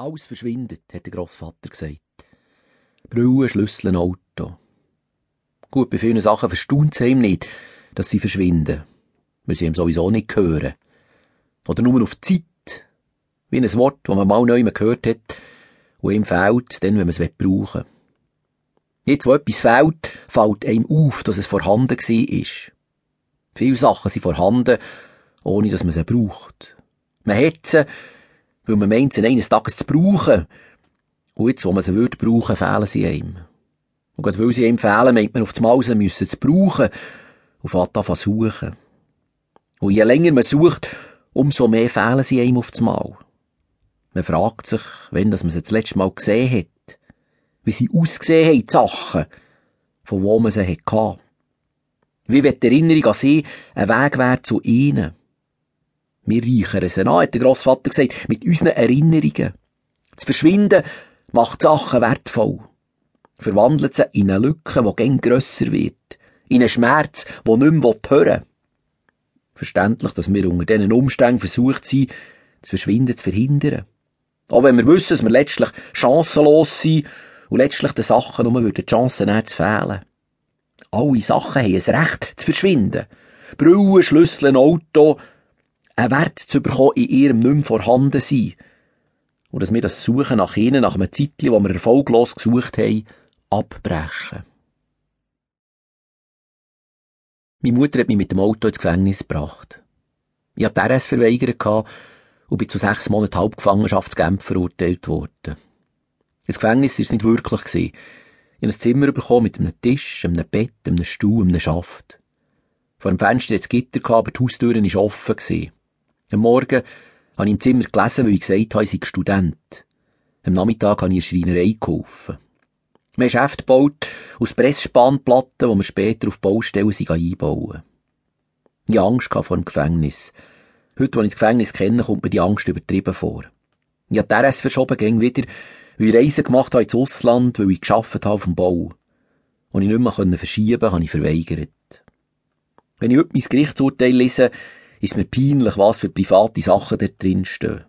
Alles verschwindet, hat der Grossvater gesagt. Brille, Schlüssel, ein Auto. Gut, bei vielen Sachen verstaunt es ihm nicht, dass sie verschwinden. Wir sie ihm sowieso nicht hören. Oder nur auf Zeit. Wie ein Wort, das man mal neu gehört hat, und ihm fehlt, dann, wenn man es brauchen will. Jetzt, wo etwas fehlt, fällt einem auf, dass es vorhanden war. Viele Sachen sind vorhanden, ohne dass man sie braucht. Man hat sie, weil man meint, sie eines Tages zu brauchen. Und jetzt, wo man sie würde brauchen, fehlen sie einem. Und gerade weil sie einem fehlen, meint man auf das Mal, sie müssen zu brauchen. Und fährt an suchen. Und je länger man sucht, umso mehr fehlen sie einem auf das Mal. Man fragt sich, wenn dass man sie das letzte Mal gesehen hat. Wie sie ausgesehen haben, die Sachen, von wo man sie hatte. Wie wenn die Erinnerung an sie ein Weg wäre zu ihnen. Wir reichern sie an, hat der Grossvater gesagt, mit unseren Erinnerungen. Das Verschwinden macht Sachen wertvoll. Verwandelt sie in eine Lücke, die gern grösser wird. In einen Schmerz, der mehr hören will. Verständlich, dass wir unter diesen Umständen versucht sind, das Verschwinden zu verhindern. Auch wenn wir wissen, dass wir letztlich chancenlos sind und letztlich den Sachen nur die Chancen nicht zu fehlen. Alle Sachen haben ein Recht zu verschwinden. Brüllen, Schlüssel, Auto, einen Wert zu bekommen in ihrem nicht mehr vorhanden sein. Und dass wir das Suchen nach ihnen, nach einem Zeitchen, wo wir erfolglos gesucht haben, abbrechen. Meine Mutter hat mich mit dem Auto ins Gefängnis gebracht. Ich hatte die RS verweigert und bin zu sechs Monaten Halbgefangenschaftskämpfer verurteilt worden. Das Gefängnis war es nicht wirklich. Ich habe ein Zimmer bekommen mit einem Tisch, einem Bett, einem Stuhl, einem Schaft. Vor dem Fenster hatte es Gitter, aber die Haustür war offen. Am Morgen habe ich im Zimmer gelesen, weil ich gesagt habe, ich sei Student. Am Nachmittag habe ich in der Schreinerei geholfen. Wir haben Schäfte gebaut aus Pressspannplatten, die wir später auf Baustellen einbauen. Ich hatte Angst vor dem Gefängnis. Heute, wenn ich das Gefängnis kenne, kommt mir die Angst übertrieben vor. Ich habe die RS verschoben, ging wieder, weil ich Reisen gemacht habe ins Ausland, weil ich geschafft habe auf dem Bau. Und ich nicht mehr verschieben konnte, habe ich verweigert. Wenn ich heute mein Gerichtsurteil lese, ist mir peinlich, was für private Sachen da drin stehen.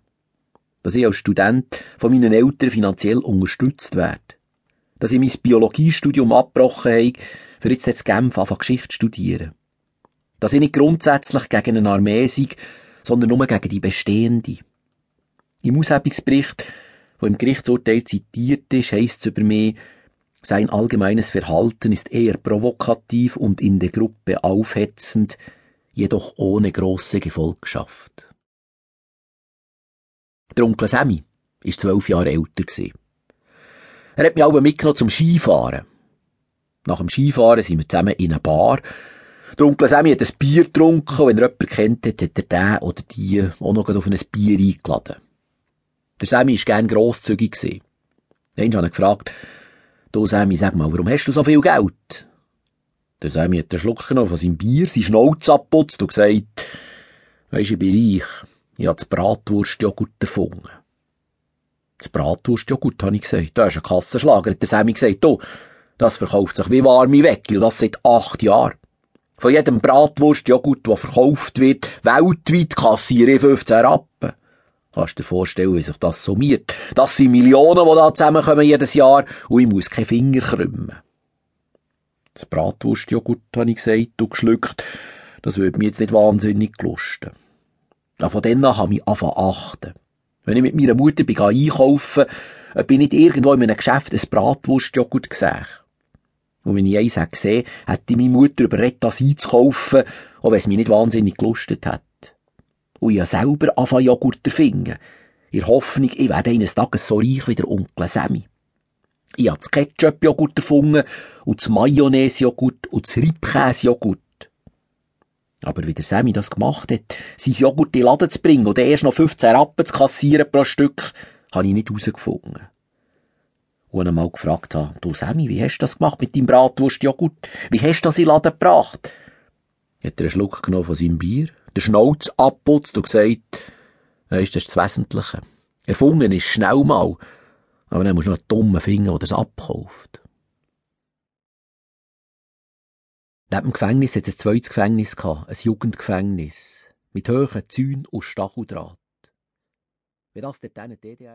Dass ich als Student von meinen Eltern finanziell unterstützt werde. Dass ich mein Biologiestudium abgebrochen habe, für jetzt in Genf einfach Geschichte studieren. Dass ich nicht grundsätzlich gegen eine Armee sei, sondern nur gegen die bestehende. Im Aushebungsbericht, wo im Gerichtsurteil zitiert ist, heisst es über mich, sein allgemeines Verhalten ist eher provokativ und in der Gruppe aufhetzend, jedoch ohne grosse Gefolgschaft. Der Onkel Sammy war zwölf Jahre älter. Er hat mich auch mitgenommen zum Skifahren. Nach dem Skifahren sind wir zusammen in einer Bar. Der Onkel Sammy hat ein Bier getrunken, wenn er jemanden kennt hat, er den oder die auch noch auf ein Bier eingeladen. Der Sammy war gern grosszügig. Einmal habe ich gefragt, du Sammy, sag mal, warum hast du so viel Geld? Der Sammy hat den Schluck genommen von seinem Bier, seine Schnauze abputzt und gesagt, weisst, ich bin reich. Ich habe das Bratwurstjoghurt erfunden. Das Bratwurstjoghurt, habe ich gesagt. Da ist ein Kassenschlager, hat der Sammy gesagt. Du, das verkauft sich wie warme Weckel und das seit acht Jahren. Von jedem Bratwurstjoghurt, der verkauft wird, weltweit kassiere ich 15 Rappen. Kannst dir vorstellen, wie sich das summiert? Das sind Millionen, die da zusammenkommen jedes Jahr und ich muss keine Finger krümmen. Das Bratwurstjoghurt, habe ich gesagt, du geschluckt. Das würde mir jetzt nicht wahnsinnig gelusten. Ja, von dann an habe ich angefangen achten. Wenn ich mit meiner Mutter bin einkaufen bin ich nicht irgendwo in einem Geschäft ein Bratwurstjoghurt gesehen. Und wenn ich eins gesehen hätte meine Mutter überredet, das einzukaufen, auch wenn es mich nicht wahnsinnig gelustet hat. Und ich habe selber angefangen Joghurt erfinden. In der Hoffnung, ich werde eines Tages so reich wie der Onkel Sammy. Ich habe das Ketchup-Joghurt erfunden und das Mayonnaise-Joghurt und das Reibkäse-Joghurt. Aber wie der Sammy das gemacht hat, sein Joghurt in den Laden zu bringen und erst noch 15 Rappen zu kassieren pro Stück, habe ich nicht herausgefunden. Und einmal gefragt habe, du Sammy, wie hast du das gemacht mit deinem Bratwurst-Joghurt? Wie hast du das in den Laden gebracht? Hat er einen Schluck genommen von seinem Bier, den Schnauz abputzt und gesagt, das ist das Wesentliche. Erfunden ist schnell mal, aber dann musst du noch einen dummen Finger, der das abkauft. Neben dem Gefängnis hat es ein zweites Gefängnis ein Jugendgefängnis. Mit hohen Zäunen und Stacheldraht. Wie das dort DDR